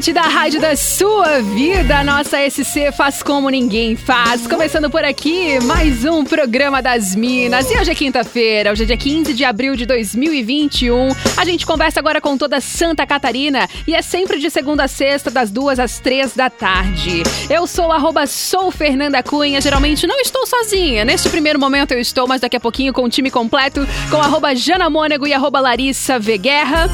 Da rádio da sua vida, nossa SC faz como ninguém faz. Começando por aqui, mais um programa das Minas. E hoje é quinta-feira, hoje é dia 15 de abril de 2021. A gente conversa agora com toda Santa Catarina e é sempre de segunda a sexta, das duas às três da tarde. Eu sou arroba sou Fernanda Cunha, geralmente não estou sozinha. Neste primeiro momento eu estou, mas daqui a pouquinho com o time completo, com arroba Jana Mônego e arroba Larissa V. Guerra.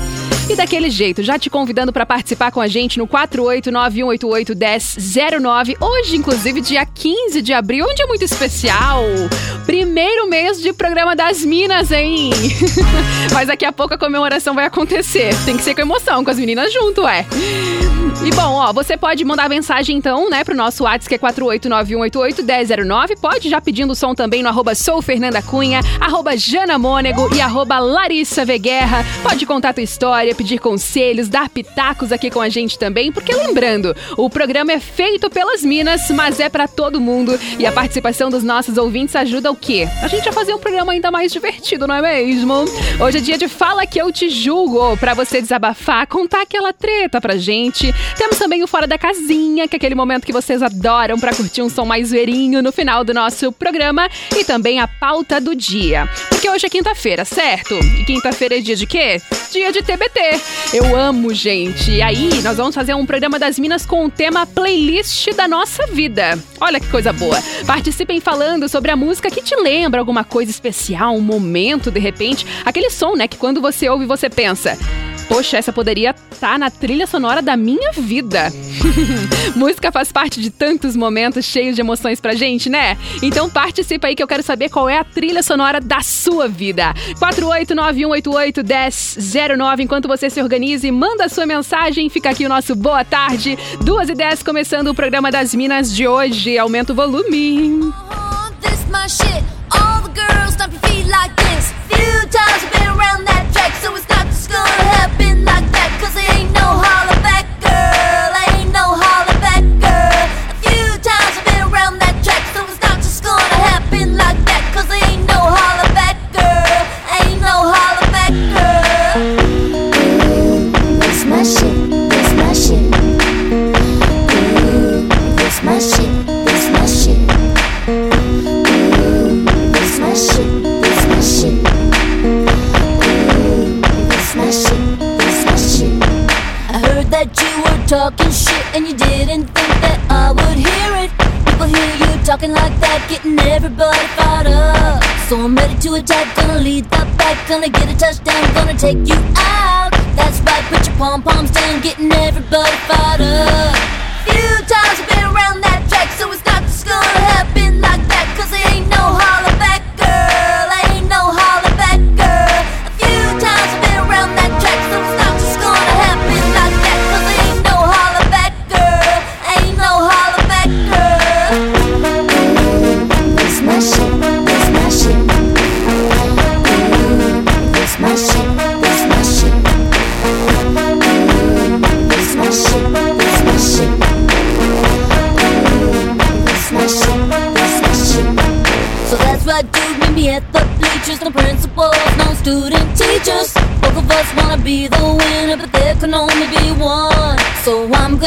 E daquele jeito, já te convidando para participar com a gente no 489-188-1009. Hoje, inclusive, dia 15 de abril, um dia muito especial. Primeiro mês de programa das Minas, hein? Mas daqui a pouco a comemoração vai acontecer. Tem que ser com emoção, com as meninas junto, é. E bom, ó, você pode mandar mensagem então, né, pro nosso WhatsApp que é 48918811009. Pode já pedindo som também no arroba sou Fernanda Cunha, arroba e arroba Larissa Veguerra. Pode contar tua história, pedir conselhos, dar pitacos aqui com a gente também, porque lembrando, o programa é feito pelas Minas, mas é para todo mundo e a participação dos nossos ouvintes ajuda o quê? A gente a fazer um programa ainda mais divertido, não é mesmo? Hoje é dia de Fala Que Eu Te Julgo, para você desabafar, contar aquela treta pra gente. Temos também o Fora da Casinha, que é aquele momento que vocês adoram para curtir um som mais verinho no final do nosso programa e também a pauta do dia. Porque hoje é quinta-feira, certo? E quinta-feira é dia de quê? Dia de TBT. Eu amo, gente. E aí, nós vamos fazer um programa das Minas com o tema playlist da nossa vida. Olha que coisa boa. Participem falando sobre a música que te lembra alguma coisa especial, um momento, de repente. Aquele som, né, que quando você ouve, você pensa. Poxa, essa poderia estar tá na trilha sonora da minha vida. Música faz parte de tantos momentos cheios de emoções pra gente, né? Então participa aí que eu quero saber qual é a trilha sonora da sua vida. 48918811009. Enquanto você se organiza e manda sua mensagem, fica aqui o nosso boa tarde. Duas e dez começando o programa das Minas de hoje. Aumenta o volume. All I'm ready to attack, gonna lead the back, gonna get a touchdown, gonna take you out. That's right, put your pom poms down, getting everybody fired up.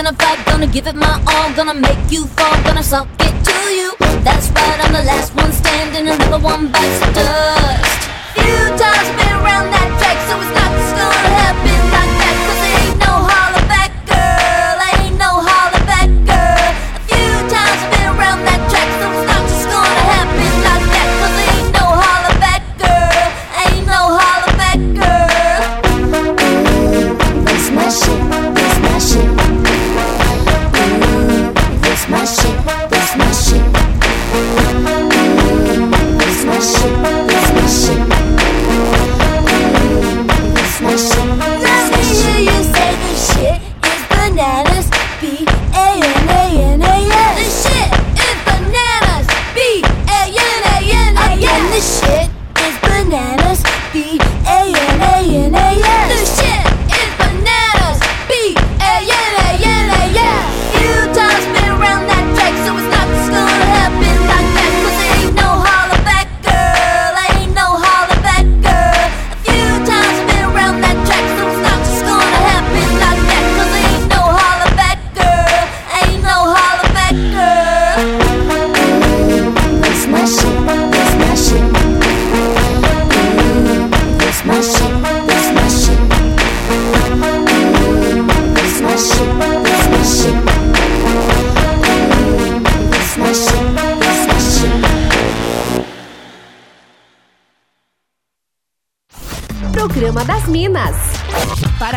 Gonna fight, gonna give it my all, gonna make you fall, gonna suck it to you. That's right, I'm the last one standing, another one bites the dust. Few times been around that track, so it's not just gonna happen like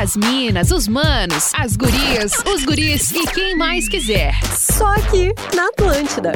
as minas, os manos, as gurias, os guris e quem mais quiser. Só aqui na Atlântida.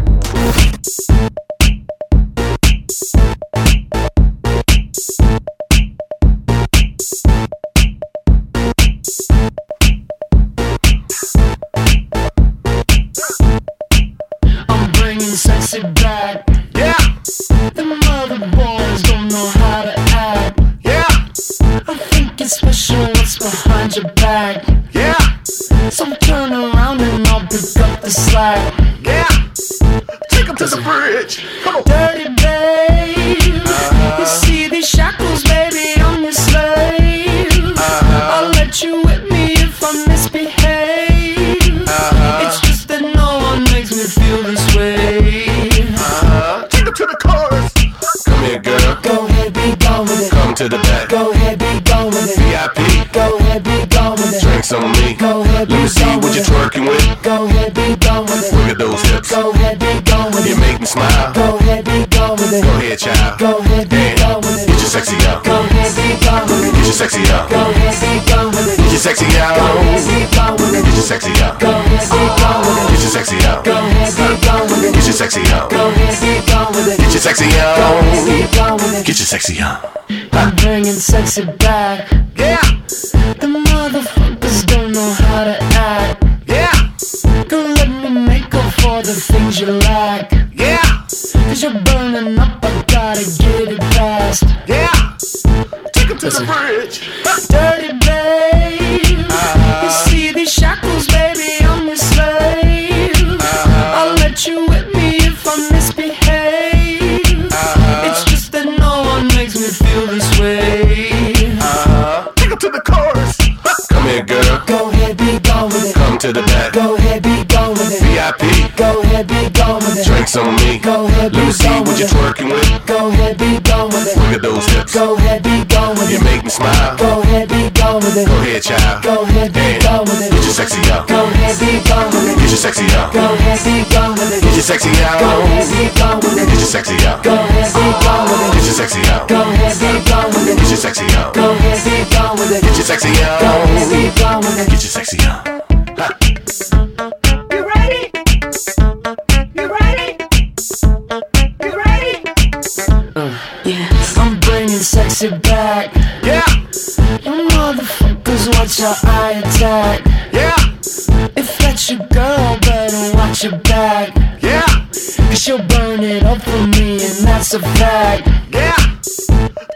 Sexy on. Get your sexy on. I'm bringing sexy back. Yeah. The motherfuckers don't know how to act. Yeah. Don't let me make up for the things you lack. Yeah. Cause you're burning up, I gotta get it fast. Yeah. Take him to Listen. the bridge. Dirty to the back. Go ahead, be gone with it. VIP. Go ahead, be gone with it. Drinks on me. Go ahead, be Let me see what you're twerking with. Go ahead, be gone with it. Look at those hips. Go ahead, be gone with it. You make me smile. Go ahead, be gone with it. Go ahead, child. Go ahead, be gone with it. Get your sexy out. Go ahead, be gone with it. Get your sexy out. Go ahead, be gone with it. Get your sexy out. Go ahead, be gone with it. Get your sexy out. Go ahead, be gone with it. Get your sexy out. Go ahead, be gone with it. Get your sexy out. Go ahead, be gone with it. Get your sexy out. Go ahead, be gone with it. Get your sexy out. You ready? You ready? You ready? Uh, yeah. I'm bringing sexy back. Yeah. You motherfuckers watch how I attack. Yeah. If that's your girl, better watch your back. Yeah. Cause she'll burn it up for me, and that's a fact. Yeah.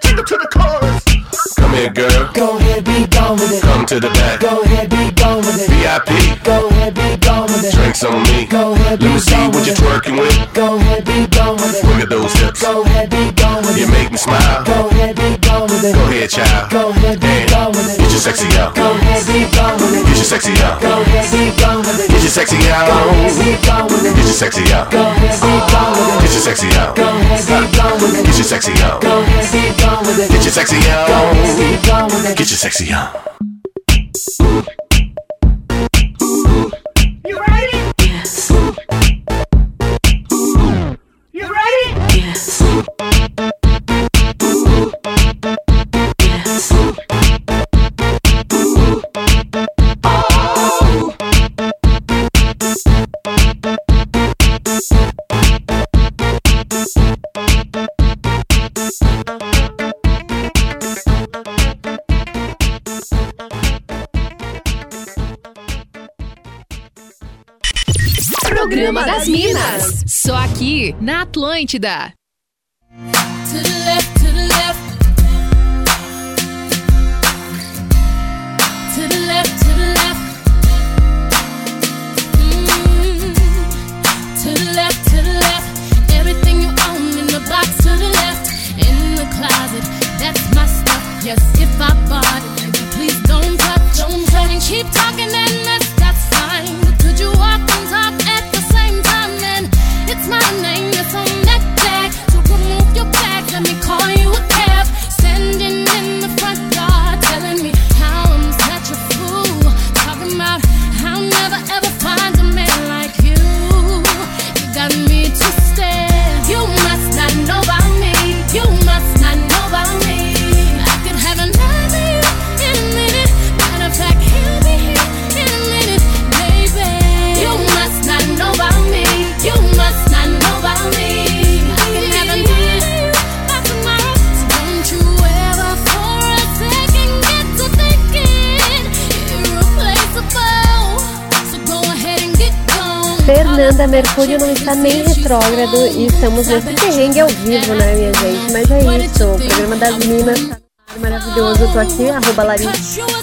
Take her to the chorus. Come here, girl. Go ahead, be gone with it. Come to the back. Go ahead, be gone with it. VIP. Go ahead, be gone with it. Drinks on me. Go ahead, be Let me see what you're twerking with. Go ahead, be gone with it. Look at those hips. Go ahead, be gone with it. You make me smile. Go ahead, be gone with it. Go ahead, child. Go ahead, be gone with it. Get your sexy out. Go ahead, be gone with it. Get your sexy out. Go ahead, be gone with it. Get your sexy out. Go ahead, be gone with it. Get your sexy out. Go ahead, be gone with it. Get your sexy out. Go ahead, be gone with it. Get your sexy out. Go ahead, be gone with it. Get your sexy out. Go ahead, be gone with it. Get your sexy out. Programa das Minas. Só aqui na Atlântida. To the left, to the left. To the left, to the left. Mm. To the left, to the left. Everything you own in the box to the left. In the closet, that's my stuff. Yes, if I Fernanda Mercúrio não está nem retrógrado e estamos nesse perrengue ao vivo, né, minha gente? Mas é isso, o programa das Minas tá maravilhoso. Eu tô aqui, arroba Larissa.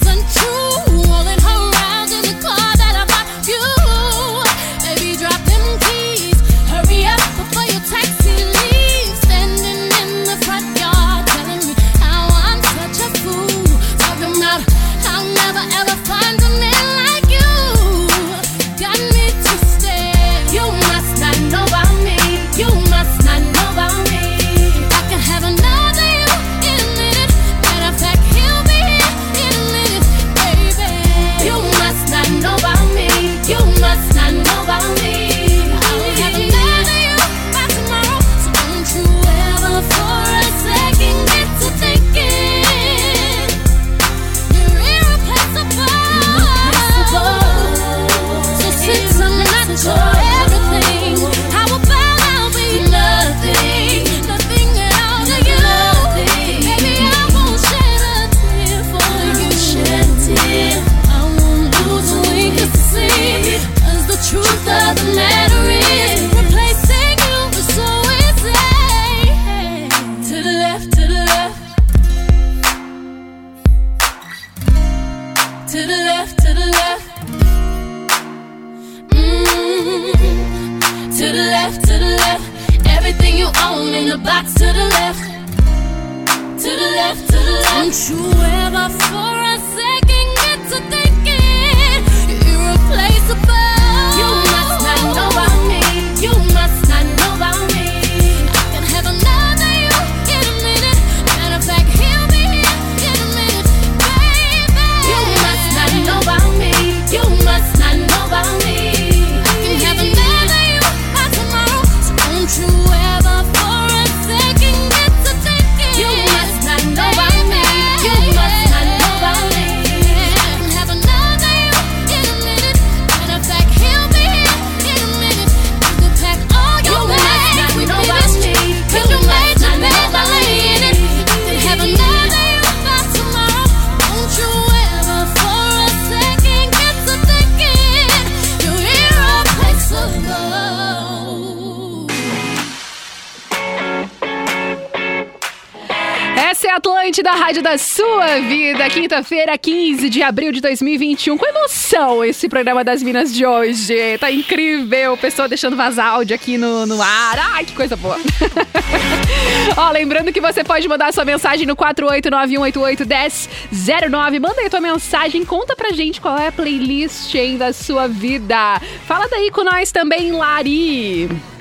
Atlântida, a rádio da sua vida. Quinta-feira, 15 de abril de 2021. Com emoção esse programa das Minas de hoje. Tá incrível. Pessoa deixando vazar áudio aqui no, no ar. Ai, que coisa boa. Ó, lembrando que você pode mandar sua mensagem no 489181009. Manda aí tua mensagem, conta pra gente qual é a playlist hein, da sua vida. Fala daí com nós também, Lari.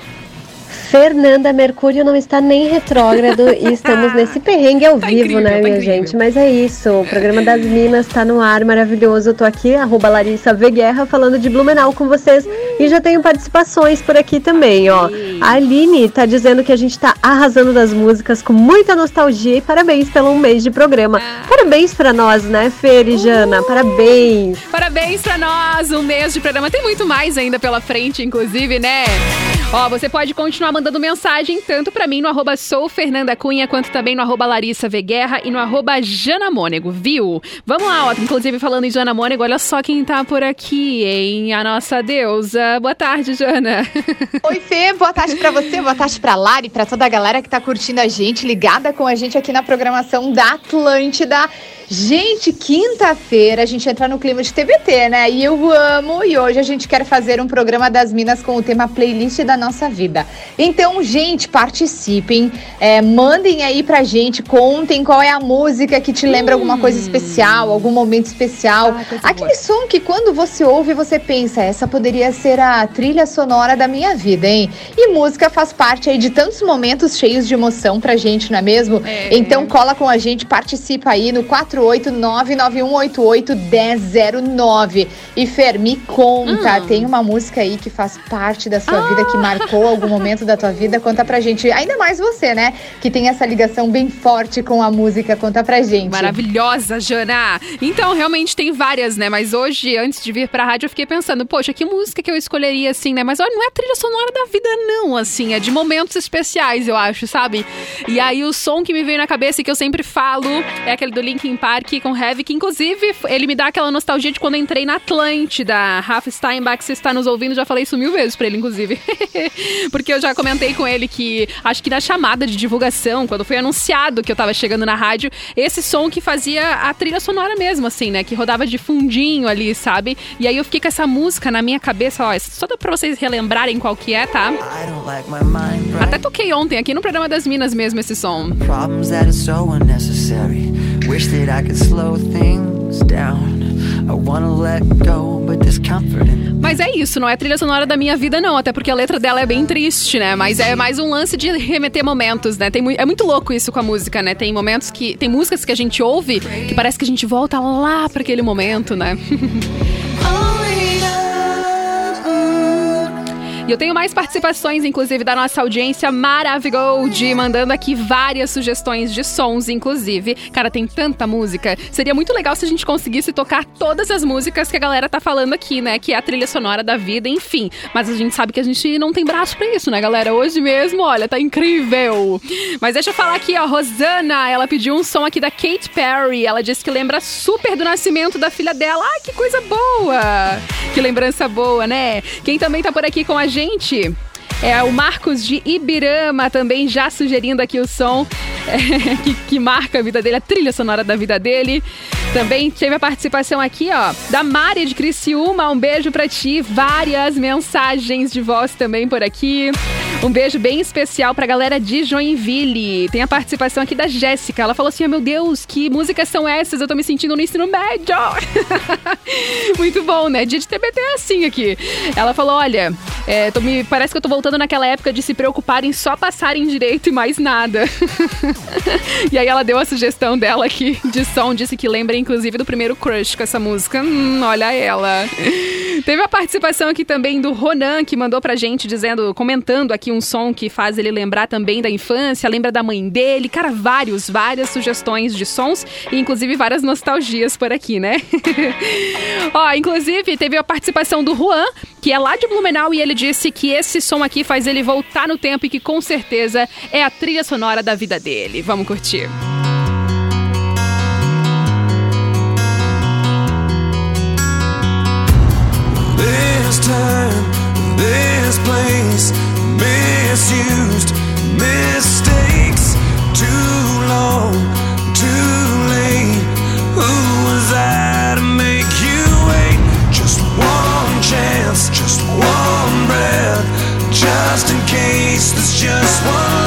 Fernanda Mercúrio não está nem retrógrado e estamos nesse perrengue ao Tá vivo, incrível, né, tá minha incrível. gente? Mas é isso, o programa das Minas tá no ar, maravilhoso. Eu tô aqui, arroba Larissa V Guerra, falando de Blumenau com vocês. E já tenho participações por aqui também, ó. A Aline tá dizendo que a gente tá arrasando das músicas com muita nostalgia e parabéns pelo um mês de programa. Parabéns pra nós, né, Fer e Jana? Parabéns! Parabéns pra nós, um mês de programa. Tem muito mais ainda pela frente, inclusive, né? Ó, você pode continuar mandando mensagem tanto pra mim no arroba sou Fernanda Cunha, quanto também no arroba Larissa Veguerra e no arroba Jana Mônego, viu? Vamos lá, ó, inclusive falando em Jana Mônego, olha só quem tá por aqui, hein? A nossa deusa. Boa tarde, Jana. Oi, Fê, boa tarde pra você, boa tarde pra Lari, pra toda a galera que tá curtindo a gente, ligada com a gente aqui na programação da Atlântida. Gente, quinta-feira a gente entra no clima de TBT, né? E eu amo. E hoje a gente quer fazer um programa das Minas com o tema playlist da nossa vida. Então, gente, participem, é, mandem aí pra gente, contem qual é a música que te lembra hum. alguma coisa especial, algum momento especial. Ah, Aquele boa. som que quando você ouve, você pensa, essa poderia ser a trilha sonora da minha vida, hein? E música faz parte aí de tantos momentos cheios de emoção pra gente, não é mesmo? É. Então cola com a gente, participa aí no 4 48991881009. E Fer, me conta, hum. tem uma música aí que faz parte da sua ah. vida, que marcou algum momento da tua vida? Conta pra gente. Ainda mais você, né? Que tem essa ligação bem forte com a música. Conta pra gente. Maravilhosa, Jana! Então, realmente tem várias, né? Mas hoje, antes de vir pra rádio, eu fiquei pensando, poxa, que música que eu escolheria, assim, né? Mas olha, não é a trilha sonora da vida, não, assim. É de momentos especiais, eu acho, sabe? E aí, o som que me veio na cabeça e que eu sempre falo é aquele do Linkin Park Park com Heavy, que inclusive ele me dá aquela nostalgia de quando eu entrei na Atlântida. Rafa Steinbach, se está nos ouvindo, já falei isso mil vezes pra ele, inclusive. Porque eu já comentei com ele que acho que na chamada de divulgação, quando foi anunciado que eu tava chegando na rádio, esse som que fazia a trilha sonora mesmo, assim, né? Que rodava de fundinho ali, sabe? E aí eu fiquei com essa música na minha cabeça, ó, só dá pra vocês relembrarem qual que é, tá? Até toquei ontem aqui no programa das Minas mesmo esse som. Problems that are so unnecessary. Wish that I could slow things down. I wanna let go, but there's comfort in Mas é isso, não é trilha sonora da minha vida, não. Até porque a letra dela é bem triste, né? Mas é mais um lance de remeter momentos, né? Tem, é muito louco isso com a música, né? Tem momentos que. Tem músicas que a gente ouve que parece que a gente volta lá para aquele momento, né? E eu tenho mais participações, inclusive, da nossa audiência maravilhosa, mandando aqui várias sugestões de sons, inclusive. Cara, tem tanta música. Seria muito legal se a gente conseguisse tocar todas as músicas que a galera tá falando aqui, né? Que é a trilha sonora da vida, enfim. Mas a gente sabe que a gente não tem braço para isso, né, galera? Hoje mesmo, olha, tá incrível. Mas deixa eu falar aqui, ó, Rosana, ela pediu um som aqui da Kate Perry. Ela disse que lembra super do nascimento da filha dela. Ai, que coisa boa! Que lembrança boa, né? Quem também tá por aqui com a gente gente. É o Marcos de Ibirama também já sugerindo aqui o som é, que, que, marca a vida dele, a trilha sonora da vida dele. Também teve a participação aqui, ó, da Mari de Criciúma. Um beijo para ti. Várias mensagens de voz também por aqui. Um beijo bem especial pra galera de Joinville. Tem a participação aqui da Jéssica. Ela falou assim: oh, meu Deus, que músicas são essas? Eu tô me sentindo no ensino médio. Muito bom, né? Dia de TBT é assim aqui. Ela falou: olha, é, me, parece que eu tô voltando naquela época de se preocupar em só passar em direito e mais nada. e aí ela deu a sugestão dela aqui de som, disse que lembra inclusive do primeiro crush com essa música. Hum, olha ela. Teve a participação aqui também do Ronan, que mandou pra gente dizendo, comentando aqui um som que faz ele lembrar também da infância, lembra da mãe dele. Cara, vários, várias sugestões de sons e inclusive várias nostalgias por aqui, né? Ó, inclusive teve a participação do Juan, que é lá de Blumenau e ele disse que esse som aqui faz ele voltar no tempo e que com certeza é a trilha sonora da vida dele. Vamos curtir. This time, this place, misused mistakes. Too long, Just in case there's just one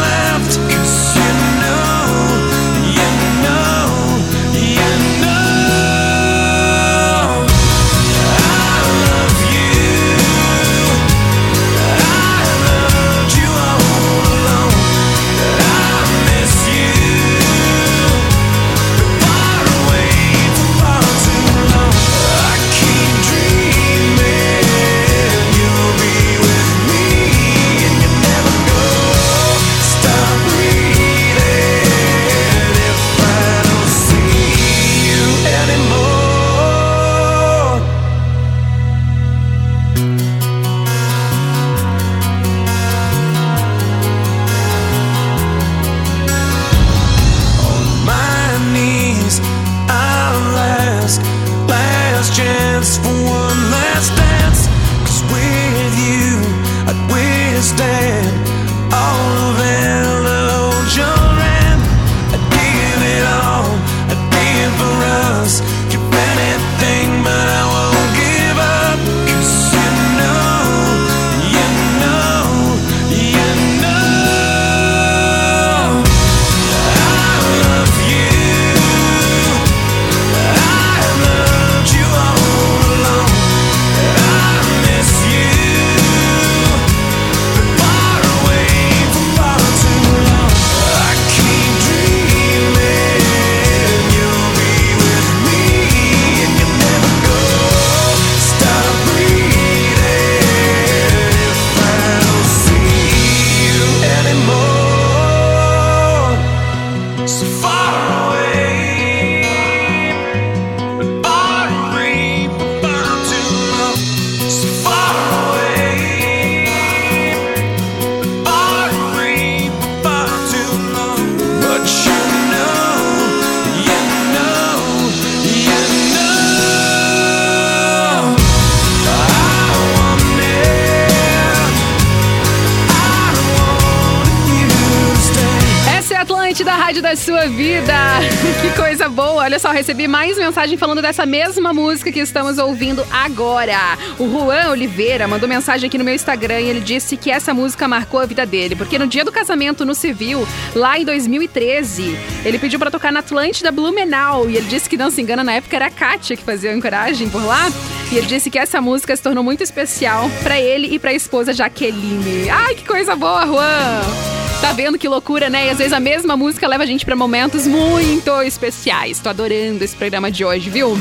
sua vida. Que coisa boa. Olha só, recebi mais mensagem falando dessa mesma música que estamos ouvindo agora. O Juan Oliveira mandou mensagem aqui no meu Instagram e ele disse que essa música marcou a vida dele, porque no dia do casamento no civil, lá em 2013, ele pediu para tocar na Atlântida Blumenau e ele disse que não se engana, na época era a Kátia que fazia a encoragem por lá. E ele disse que essa música se tornou muito especial para ele e para a esposa Jaqueline. Ai, que coisa boa, Juan! Tá vendo que loucura, né? E às vezes a mesma música leva a gente pra momentos muito especiais. Tô adorando esse programa de hoje, viu?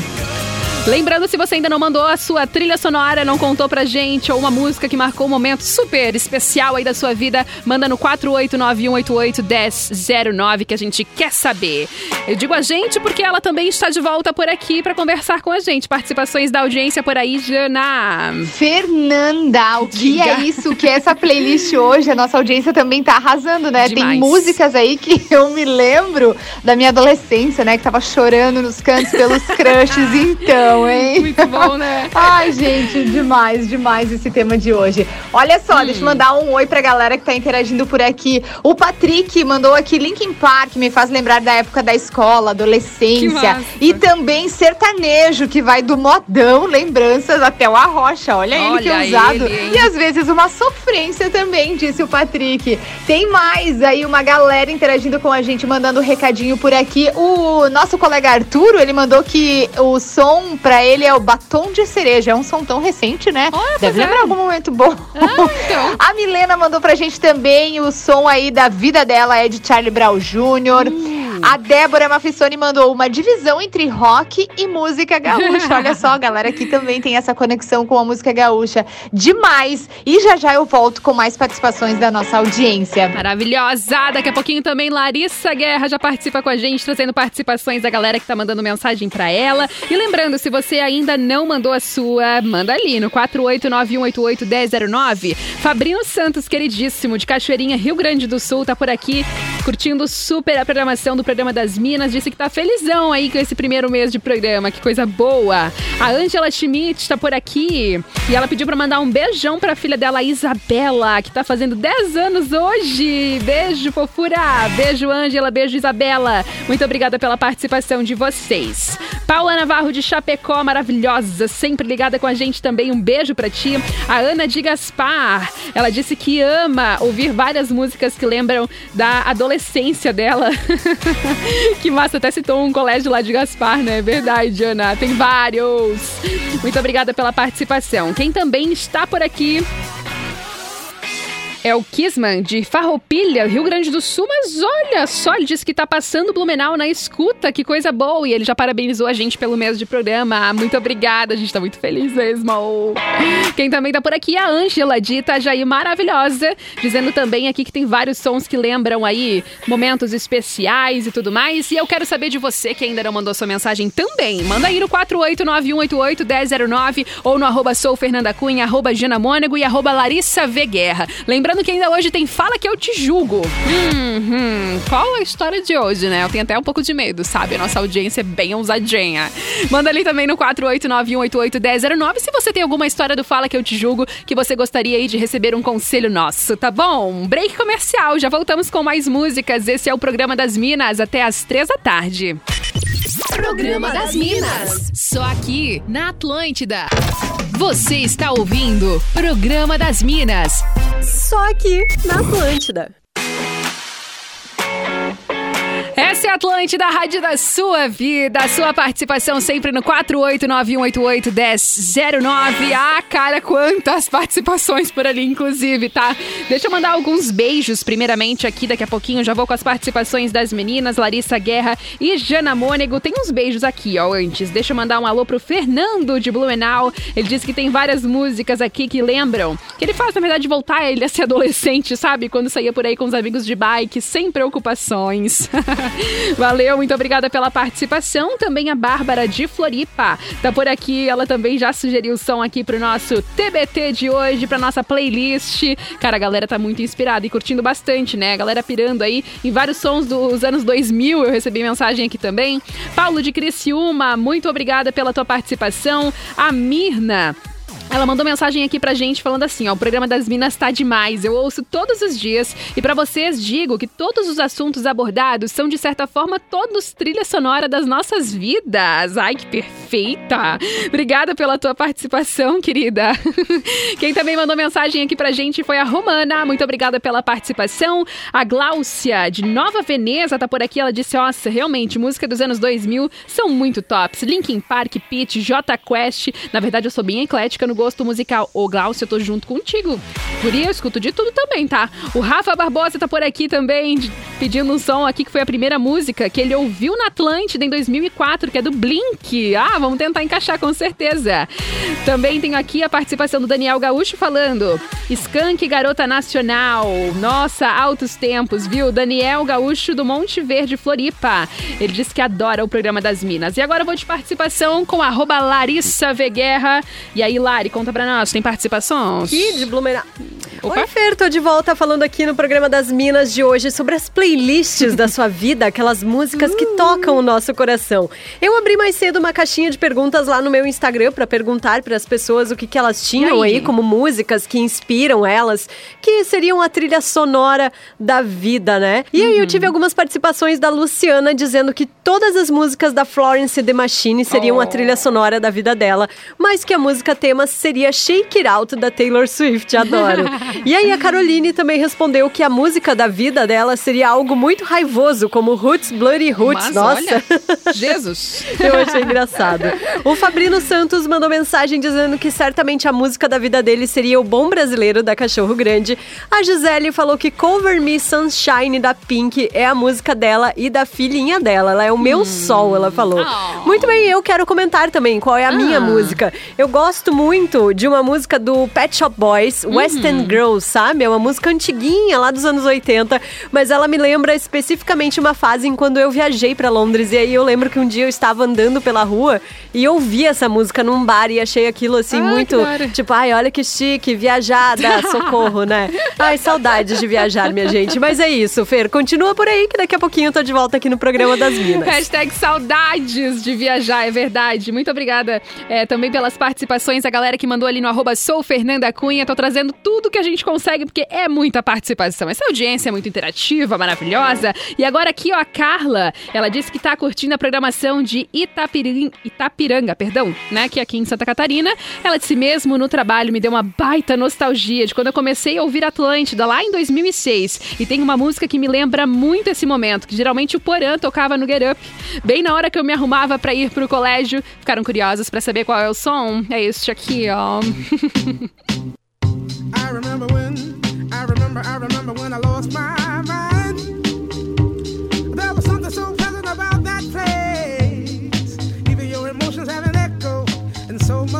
Lembrando, se você ainda não mandou a sua trilha sonora, não contou pra gente, ou uma música que marcou um momento super especial aí da sua vida, manda no 489-188-1009 que a gente quer saber. Eu digo a gente porque ela também está de volta por aqui pra conversar com a gente. Participações da audiência por aí, Jana. Fernanda, o que Diga. é isso? Que é essa playlist hoje? A nossa audiência também tá arrasando, né? Tem Demais. músicas aí que eu me lembro da minha adolescência, né? Que tava chorando nos cantos pelos crushes, então, hein? Muito bom, né? Ai, gente, demais, demais esse tema de hoje. Olha Hum. só, deixa eu mandar um oi pra galera que tá interagindo por aqui. O Patrick mandou aqui Linkin Park, me faz lembrar da época da escola, adolescência. E também sertanejo, que vai do modão, lembranças até o arrocha. Olha, ele que Olha é usado. ele, e às vezes uma sofrência também, disse o Patrick. Tem mais aí, uma galera interagindo com a gente, mandando um recadinho por aqui. O nosso colega Arturo, ele mandou que o som pra ele é o batom de cereja. É um som tão recente, né? Olha, Deve é. lembrar algum momento bom. então. A Milena mandou pra gente também o som aí da vida dela é de Charlie Brown Jr. Hum. A Débora Mafissoni mandou uma divisão entre rock e música gaúcha. Olha só, a galera aqui também tem essa conexão com a música gaúcha. Demais! E já já eu volto com mais participações da nossa audiência. Maravilhosa! Daqui a pouquinho também Larissa Guerra já participa com a gente, trazendo participações da galera que tá mandando mensagem pra ela. E lembrando, se você ainda não mandou a sua, manda ali no 48918811009. Fabrino Santos, queridíssimo, de Cachoeirinha, Rio Grande do Sul, tá por aqui, curtindo super a programação do programa das Minas. Disse que tá felizão aí com esse primeiro mês de programa, que coisa boa. A Ângela Schmidt tá por aqui e ela pediu pra mandar um beijão pra filha dela, Isabela, que tá fazendo 10 anos hoje. Beijo, fofura. Beijo, Ângela. Beijo, Isabela. Muito obrigada pela participação de vocês. Paula Navarro de Chapecó, maravilhosa, sempre ligada com a gente também. Um beijo pra ti. A Ana de Gaspar, ela disse que ama ouvir várias músicas que lembram da adolescência dela. que massa, até citou um colégio lá de Gaspar, né? É verdade, Ana. Tem vários. Muito obrigada pela participação. Quem também está por aqui é o Kisman, de Farroupilha, Rio Grande do Sul. Mas olha só, ele disse que tá passando Blumenau na escuta. Que coisa boa. E ele já parabenizou a gente pelo mês de programa. Muito obrigada, a gente tá muito feliz mesmo. Quem também tá por aqui é a Ângela, de Itajaí, maravilhosa. Dizendo também aqui que tem vários sons que lembram aí momentos especiais e tudo mais. E eu quero saber de você que ainda não mandou sua mensagem também. Manda aí no 48918811009 ou no arroba sou Fernanda Cunha, arroba Gina Mônego e arroba Larissa V. Guerra. Lembrando que ainda hoje tem Fala Que Eu Te Julgo. Hum, qual a história de hoje, né? Eu tenho até um pouco de medo, sabe? A nossa audiência é bem ousadinha. Manda ali também no 48918811009 se você tem alguma história do Fala Que Eu Te Julgo que você gostaria aí de receber um conselho nosso, tá bom? Break comercial, já voltamos com mais músicas. Esse é o programa das Minas, até às três da tarde. Programa das Minas. Só aqui na Atlântida. Você está ouvindo Programa das Minas. Só aqui na Atlântida. Essa é a Atlântida, a rádio da sua vida. A sua participação sempre no 48918811009. Ah, cara, quantas participações por ali, inclusive, tá? Deixa eu mandar alguns beijos, primeiramente, aqui. Daqui a pouquinho já vou com as participações das meninas, Larissa Guerra e Jana Mônego. Tem uns beijos aqui, ó, antes. Deixa eu mandar um alô pro Fernando de Blumenau. Ele disse que tem várias músicas aqui que lembram. Que ele faz, na verdade, voltar ele a ser adolescente, sabe? Quando saía por aí com os amigos de bike, sem preocupações. Valeu, muito obrigada pela participação. Também a Bárbara de Floripa tá por aqui. Ela também já sugeriu o som aqui pro nosso TBT de hoje, pra nossa playlist. Cara, a galera tá muito inspirada e curtindo bastante, né? A galera pirando aí em vários sons dos anos 2000. Eu recebi mensagem aqui também. Paulo de Criciúma, muito obrigada pela tua participação. A Mirna Ela mandou mensagem aqui pra gente falando assim, ó, o programa das Minas tá demais. Eu ouço todos os dias e pra vocês digo que todos os assuntos abordados são de certa forma todos trilha sonora das nossas vidas. Ai, que perfeita. Obrigada pela tua participação, querida. Quem também mandou mensagem aqui pra gente foi a Romana. Muito obrigada pela participação. A Gláucia de Nova Veneza tá por aqui. Ela disse: "Nossa, realmente, música dos anos 2000 são muito tops. Linkin Park, Pitty, J Quest. Na verdade, eu sou bem eclética no gosto musical. Ô, Glaucio, eu tô junto contigo. Por isso, eu escuto de tudo também, tá? O Rafa Barbosa tá por aqui também, pedindo um som aqui que foi a primeira música que ele ouviu na Atlântida em 2004, que é do Blink. Ah, vamos tentar encaixar com certeza. Também tenho aqui a participação do Daniel Gaúcho falando: Skank Garota Nacional. Nossa, altos tempos, viu? Daniel Gaúcho do Monte Verde, Floripa. Ele disse que adora o programa das Minas. E agora vou de participação com arroba Larissa V. Guerra. E aí, Lari, conta pra nós, tem participações? Aqui de Blumenau. Opa. Oi, Fer, tô de volta falando aqui no programa das Minas de hoje sobre as playlists da sua vida, aquelas músicas que tocam o nosso coração. Eu abri mais cedo uma caixinha de perguntas lá no meu Instagram pra perguntar para as pessoas o que, que elas tinham aí? aí como músicas que inspiram elas, que seriam a trilha sonora da vida, né? E aí eu tive algumas participações da Luciana dizendo que todas as músicas da Florence The Machine seriam a trilha sonora da vida dela, mas que a música tema seria Shake It Out da Taylor Swift, adoro. e aí a Caroline também respondeu que a música da vida dela seria algo muito raivoso, como Roots Bloody Roots. Mas Nossa. olha, Jesus. Eu achei engraçado. O Fabrino Santos mandou mensagem dizendo que certamente a música da vida dele seria o Bom Brasileiro da Cachorro Grande. A Gisele falou que Cover Me Sunshine da Pink é a música dela e da filhinha dela. Ela é o meu sol, ela falou. Oh. Muito bem, eu quero comentar também qual é a minha Ah. música. Eu gosto muito de uma música do Pet Shop Boys, Western Girls, sabe? É uma música antiguinha lá dos anos 80, mas ela me lembra especificamente uma fase em quando eu viajei pra Londres. E aí eu lembro que um dia eu estava andando pela rua e ouvi essa música num bar e achei aquilo assim muito. Tipo, ai, olha que chique, viajada, socorro, né? Ai, saudades de viajar, minha gente. Mas é isso, Fer. Continua por aí que daqui a pouquinho eu tô de volta aqui no programa das Minas. Hashtag saudades de viajar, é verdade. Muito obrigada é, também pelas participações, a galera que mandou ali no arroba sou Fernanda Cunha. Tô trazendo tudo que a gente consegue, porque é muita participação. Essa audiência é muito interativa, maravilhosa. E agora aqui, ó, a Carla, ela disse que tá curtindo a programação de Itapirim, Itapiranga, perdão, né, que é aqui em Santa Catarina. Ela disse mesmo no trabalho, me deu uma baita nostalgia de quando eu comecei a ouvir Atlântida, lá em 2006. E tem uma música que me lembra muito esse momento, que geralmente o Porã tocava no Get Up, bem na hora que eu me arrumava pra ir pro colégio. Ficaram curiosos pra saber qual é o som? É este aqui, ó. when I lost my mind. There was something so pleasant about that place. Even your emotions have an echo in so much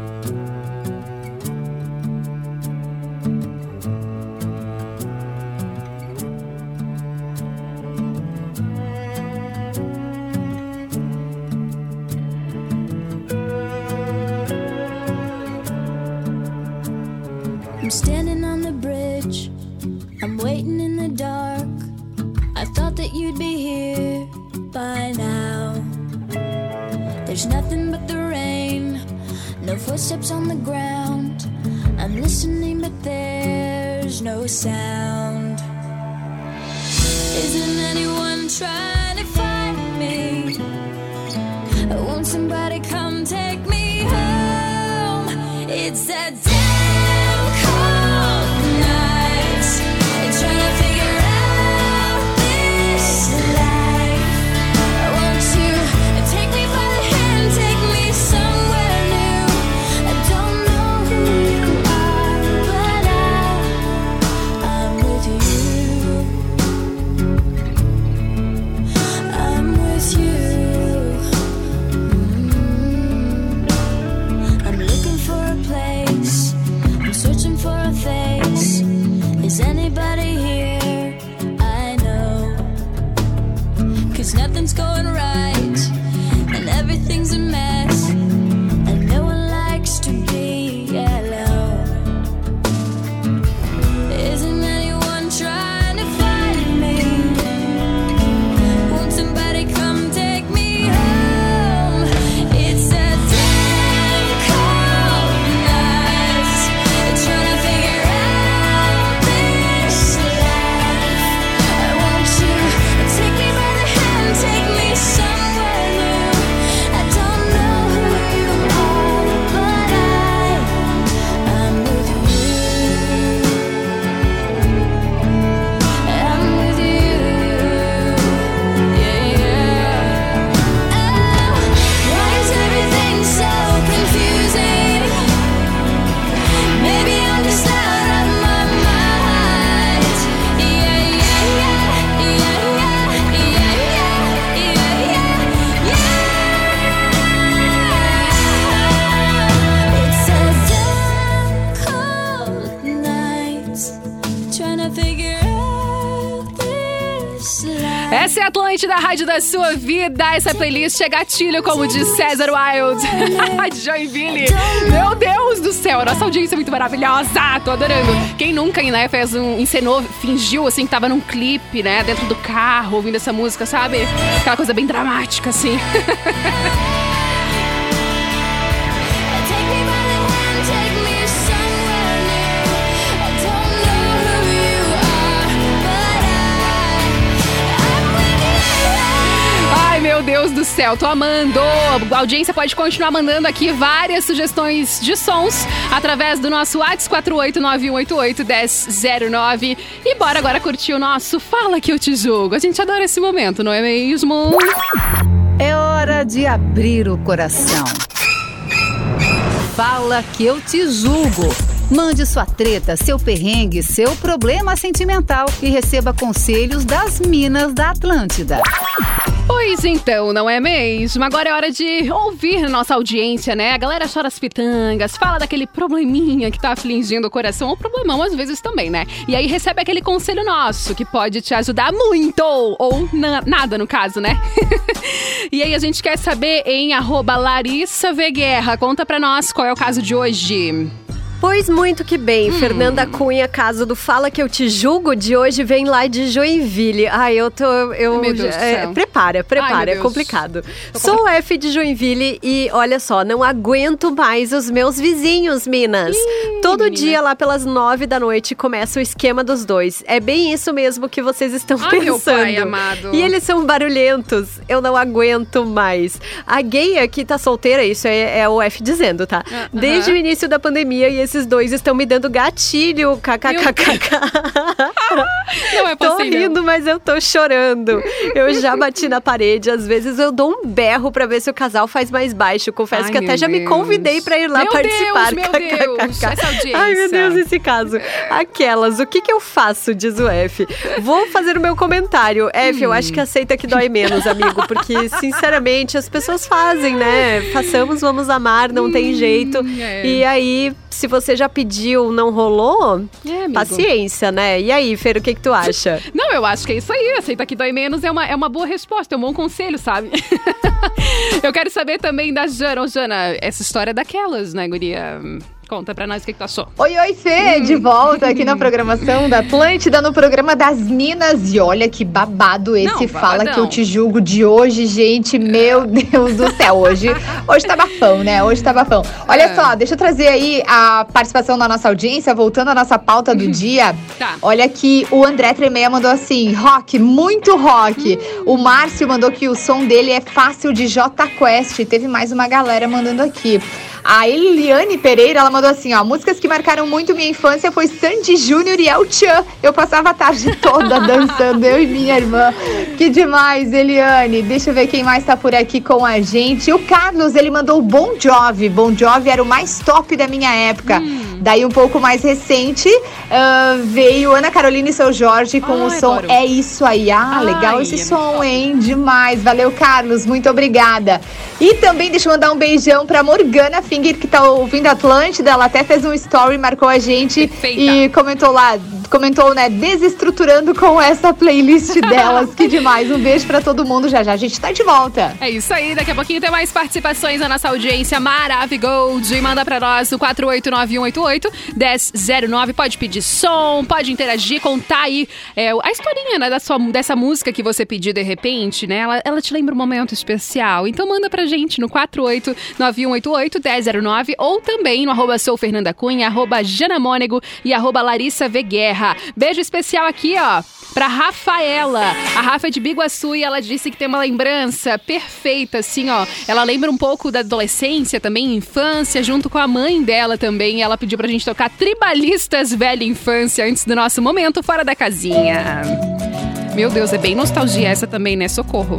Essa é a Atlântida, a rádio da sua vida. Essa playlist é gatilho, como diz César Wild. Joinville. Meu Deus do céu, nossa audiência é muito maravilhosa. Tô adorando. Quem nunca, né, fez um, encenou, fingiu, assim, que tava num clipe, né, dentro do carro, ouvindo essa música, sabe? Aquela coisa bem dramática, assim. Deus do céu, tô amando! A audiência pode continuar mandando aqui várias sugestões de sons através do nosso WhatsApp 489881009. E bora agora curtir o nosso Fala Que Eu Te Julgo. A gente adora esse momento, não é mesmo? É hora de abrir o coração. Fala que eu te julgo. Mande sua treta, seu perrengue, seu problema sentimental e receba conselhos das Minas da Atlântida. Pois então, não é mesmo? Agora é hora de ouvir nossa audiência, né? A galera chora as pitangas, fala daquele probleminha que tá afligindo o coração, ou problemão às vezes também, né? E aí recebe aquele conselho nosso que pode te ajudar muito, ou na- nada no caso, né? e aí a gente quer saber em arroba Larissa. Guerra. Conta pra nós qual é o caso de hoje. Pois muito que bem, Fernanda Cunha, caso do Fala Que Eu Te Julgo, de hoje vem lá de Joinville. Ai, eu tô... Eu, Meu Deus é, prepara, Ai, prepara, meu é complicado. Sou F de Joinville e, olha só, não aguento mais os meus vizinhos, Minas. Todo menina. dia, lá pelas nove da noite, começa o esquema dos dois. É bem isso mesmo que vocês estão Ai, pensando. meu pai amado. E eles são barulhentos. Eu não aguento mais. A gay aqui tá solteira, isso é, é o F dizendo, tá? Ah, Desde aham. o início da pandemia e esses dois estão me dando gatilho. KKKKK. Não é Tô possível. rindo, mas eu tô chorando. Eu já bati na parede, às vezes eu dou um berro pra ver se o casal faz mais baixo. Confesso Ai, que até meu já me Deus. convidei pra ir lá Meu participar. Deus, meu Deus, essa audiência. Ai, meu Deus, esse caso. Aquelas, o que que eu faço, diz o F. Vou fazer o meu comentário. F, eu acho que aceita que dói menos, amigo, porque, sinceramente, as pessoas fazem, né? Façamos, vamos amar, não tem jeito. é. E aí, se você já pediu, não rolou, É, paciência, né? E aí, Fer, o que que tu acha? Não, eu acho que é isso aí. Aceita que dói menos é uma, é uma boa resposta, é um bom conselho, sabe? eu quero saber também da Jana. Ô, Jana, essa história é daquelas, né, guria? Conta pra nós o que, que tu achou. Oi, oi, Fê, de volta aqui na programação da Atlântida, no programa das Minas. E olha que babado esse Não, Fala que eu te julgo de hoje, gente. Meu Deus do céu, hoje, hoje tá bafão, né? Hoje tá bafão. Olha É. só, deixa eu trazer aí a participação da nossa audiência, voltando à nossa pauta do dia. Tá. Olha que o André Tremeia mandou assim, rock, muito rock. O Márcio mandou que o som dele é fácil de J Quest. Teve mais uma galera mandando aqui. A Eliane Pereira, ela mandou assim, ó, músicas que marcaram muito minha infância foi Sandy Júnior e El Chan. Eu passava a tarde toda dançando, eu e minha irmã. Que demais, Eliane. Deixa eu ver quem mais tá por aqui com a gente. O Carlos, ele mandou o Bon Jovi. Bon Jovi era o mais top da minha época. Daí um pouco mais recente, ah, veio Ana Carolina e seu Jorge com Ai, o som adoro. É Isso Aí. Ah, Ai, legal esse é som, hein? Demais. Valeu, Carlos. Muito obrigada. E também deixa eu mandar um beijão pra Morgana Finger, que tá ouvindo Atlântida. Ela até fez um story, marcou a gente Perfeita. e comentou lá, comentou, né, desestruturando com essa playlist delas. que demais. Um beijo pra todo mundo. Já já a gente tá de volta. É isso aí, daqui a pouquinho tem mais participações da nossa audiência Maravigold. Manda pra nós no 489-188-1009. Pode pedir som, pode interagir, contar aí é, a historinha né, da sua, dessa música que você pediu de repente, né? Ela, ela te lembra um momento especial. Então manda pra gente no 489-188-1009 ou também no arroba sou Fernanda Cunha, arroba Jana Mônego e arroba Larissa V. Guerra. Beijo especial aqui, ó. Pra Rafaela. A Rafa é de Biguaçu e ela disse que tem uma lembrança perfeita, assim, ó. Ela lembra um pouco da adolescência também, infância, junto com a mãe dela também. Ela pediu pra gente tocar Tribalistas Velha Infância antes do nosso momento fora da casinha. Meu Deus, é bem nostalgia essa também, né? Socorro.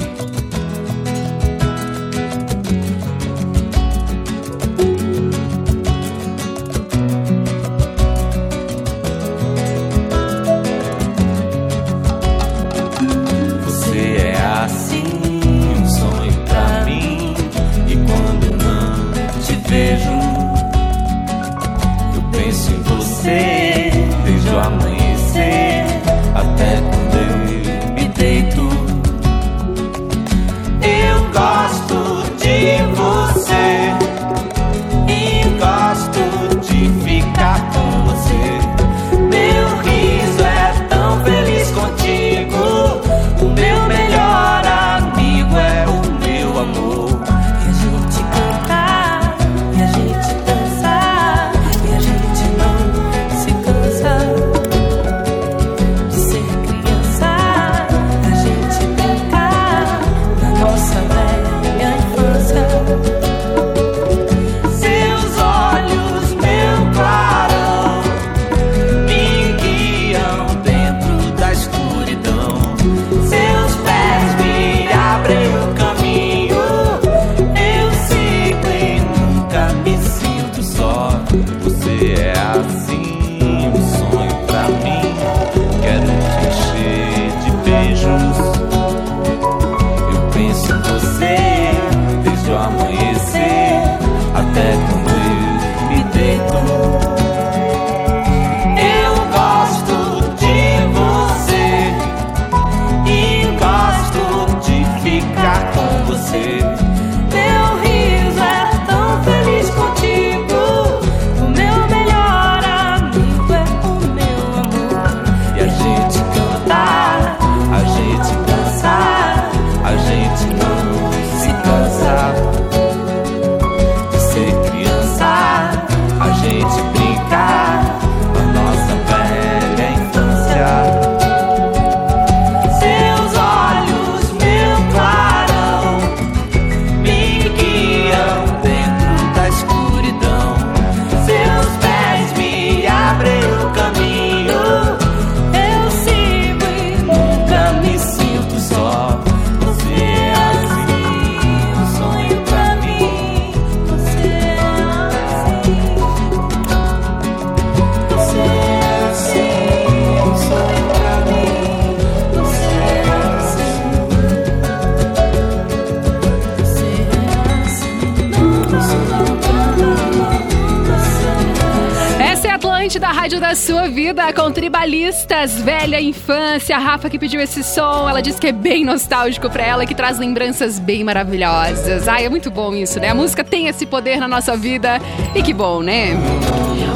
Da sua vida, com tribalistas, velha infância. A Rafa que pediu esse som, ela disse que é bem nostálgico pra ela, que traz lembranças bem maravilhosas. Ai, é muito bom isso, né? A música tem esse poder na nossa vida e que bom, né?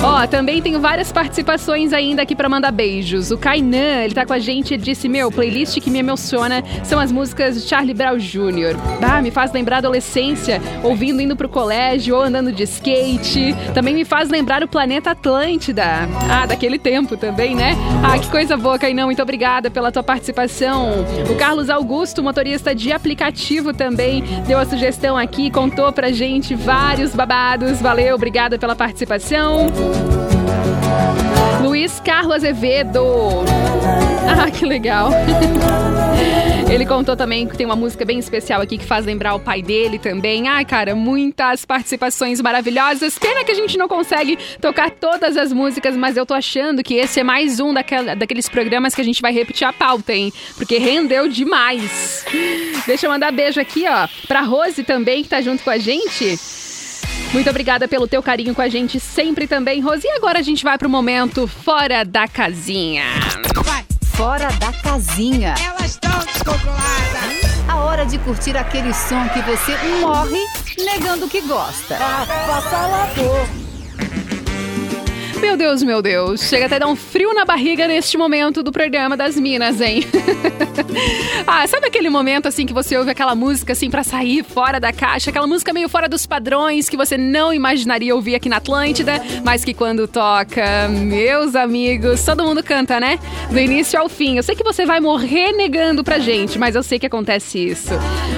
Ó, também tenho várias participações ainda aqui pra mandar beijos. O Kainan, ele tá com a gente e disse: Meu, playlist que me emociona são as músicas de Charlie Brown Jr. Ah, me faz lembrar a adolescência, ouvindo indo pro colégio ou andando de skate. Também me faz lembrar o planeta Atlântida. Ah, daquele tempo também, né? Ah, que coisa boa, Kainan. Muito obrigada pela tua participação. O Carlos Augusto, motorista de aplicativo também, deu a sugestão aqui, contou pra gente vários babados. Valeu, obrigada pela participação. Luiz Carlos Azevedo. Ah, que legal. Ele contou também que tem uma música bem especial aqui que faz lembrar o pai dele também. Ai, cara, muitas participações maravilhosas. Pena que a gente não consegue tocar todas as músicas, mas eu tô achando que esse é mais um daquela, daqueles programas que a gente vai repetir a pauta, hein? Porque rendeu demais. Deixa eu mandar beijo aqui, ó, pra Rose também, que tá junto com a gente. Muito obrigada pelo teu carinho com a gente sempre também, Rose. E agora a gente vai pro momento fora da casinha. Fora da casinha. Elas estão descontroladas. A hora de curtir aquele som que você morre negando que gosta. Meu Deus, meu Deus. Chega até a dar um frio na barriga neste momento do programa das Minas, hein? ah, sabe aquele momento assim que você ouve aquela música assim pra sair fora da caixa, aquela música meio fora dos padrões que você não imaginaria ouvir aqui na Atlântida, mas que quando toca, meus amigos, todo mundo canta, né? Do início ao fim. Eu sei que você vai morrer negando pra gente, mas eu sei que acontece isso.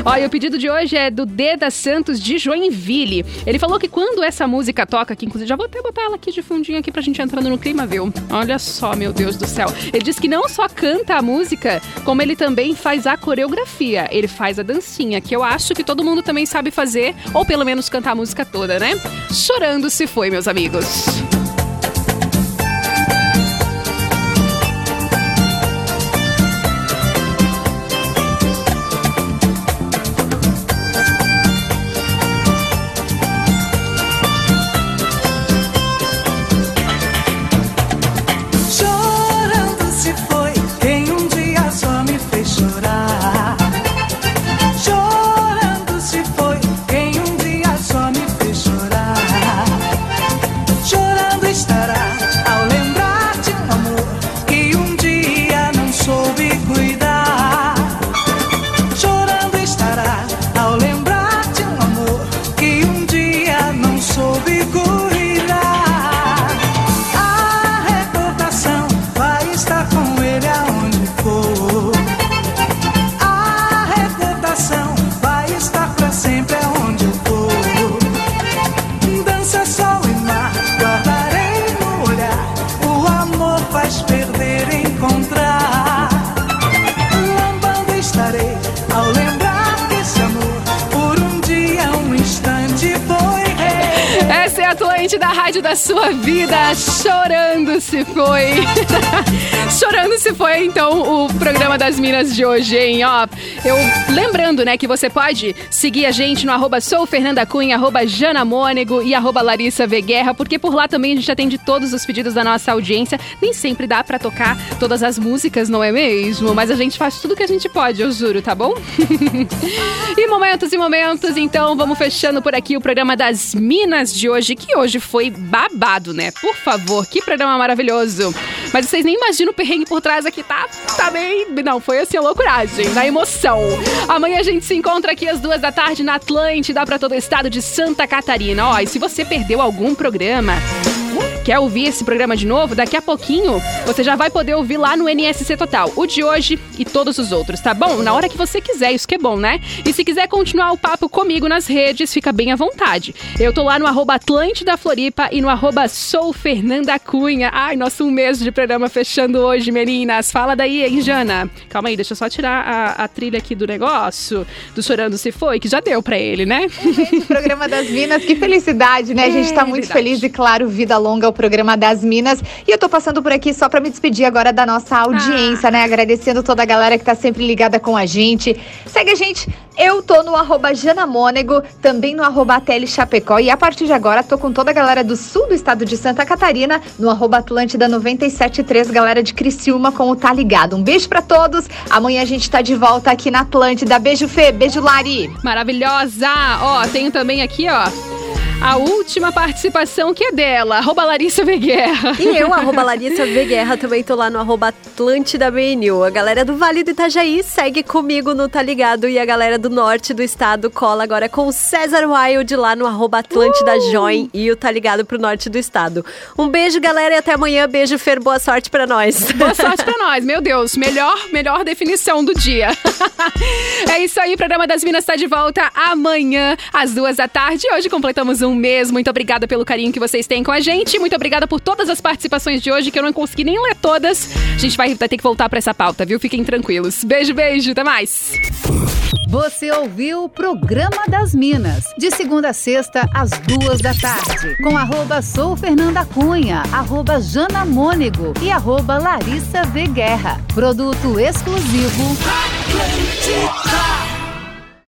Olha, o pedido de hoje é do Deda Santos de Joinville. Ele falou que quando essa música toca, aqui inclusive já vou até botar ela aqui de fundinho aqui pra gente entrando no clima, viu? Olha só, meu Deus do céu. Ele diz que não só canta a música, como ele também faz a coreografia. Ele faz a dancinha, que eu acho que todo mundo também sabe fazer, ou pelo menos cantar a música toda, né? Chorando se foi, meus amigos. Da sua vida. Chorando se foi. Chorando se foi, então, o programa das Minas de hoje, hein? Ó, eu lembrando, né, que você pode seguir a gente no arroba sou Fernanda Cunha, arroba Jana Mônego e arroba Larissa V Guerra, porque por lá também a gente atende todos os pedidos da nossa audiência. Nem sempre dá pra tocar todas as músicas, não é mesmo? Mas a gente faz tudo que a gente pode, eu juro, tá bom? e momentos e momentos, então vamos fechando por aqui o programa das Minas de hoje, que hoje foi babado, né? Por favor, que programa maravilhoso. Mas vocês nem imaginam perrengue por trás aqui, tá? Tá bem. Não, foi assim a loucuragem, na emoção. Amanhã a gente se encontra aqui às duas da tarde na Atlântida para todo o estado de Santa Catarina. Ó, e se você perdeu algum programa, Quer ouvir esse programa de novo? Daqui a pouquinho você já vai poder ouvir lá no NSC Total, o de hoje e todos os outros, tá bom? Na hora que você quiser, isso que é bom, né? E se quiser continuar o papo comigo nas redes, fica bem à vontade. Eu tô lá no arroba Atlântida Floripa e no arroba Sou Fernanda Cunha. Ai, nosso um mês de programa fechando hoje, meninas. Fala daí, hein, Jana? Calma aí, deixa eu só tirar a, a trilha aqui do negócio, do Chorando Se Foi, que já deu pra ele, né? Programa das Minas, que felicidade, né? a gente tá É, muito feliz e, claro, vida longa ao programa das Minas. E eu tô passando por aqui só para me despedir agora da nossa audiência, ah. né? Agradecendo toda a galera que tá sempre ligada com a gente. Segue a gente. Eu tô no arroba Janamônego, também no arroba Chapecó. E a partir de agora, tô com toda a galera do sul do estado de Santa Catarina, no arroba Atlântida 973, galera de Criciúma com o Tá Ligado. Um beijo para todos. Amanhã a gente tá de volta aqui na Atlântida. Beijo, Fê. Beijo, Lari. Maravilhosa. Ó, tenho também aqui, ó a última participação que é dela, arroba Larissa Veguerra. E eu, arroba Larissa Veguerra, também tô lá no arroba Atlântida BNU. A galera do Vale do Itajaí segue comigo no Tá Ligado e a galera do norte do estado cola agora com o César Wild lá no arroba Atlântida uh! Join e o Tá Ligado pro norte do estado. Um beijo, galera, e até amanhã. Beijo, Fer, boa sorte pra nós. Boa sorte pra nós, meu Deus. Melhor, melhor definição do dia. é isso aí, o programa das Minas tá de volta amanhã, às duas da tarde. Hoje completamos um um mês. Muito obrigada pelo carinho que vocês têm com a gente. Muito obrigada por todas as participações de hoje, que eu não consegui nem ler todas. A gente vai, vai ter que voltar para essa pauta, viu? Fiquem tranquilos. Beijo, beijo. Até mais. Você ouviu o Programa das Minas, de segunda a sexta, às duas da tarde, com arroba Sou Fernanda Cunha, arroba Jana Mônego e arroba Larissa V. Guerra. Produto exclusivo. Atlântica.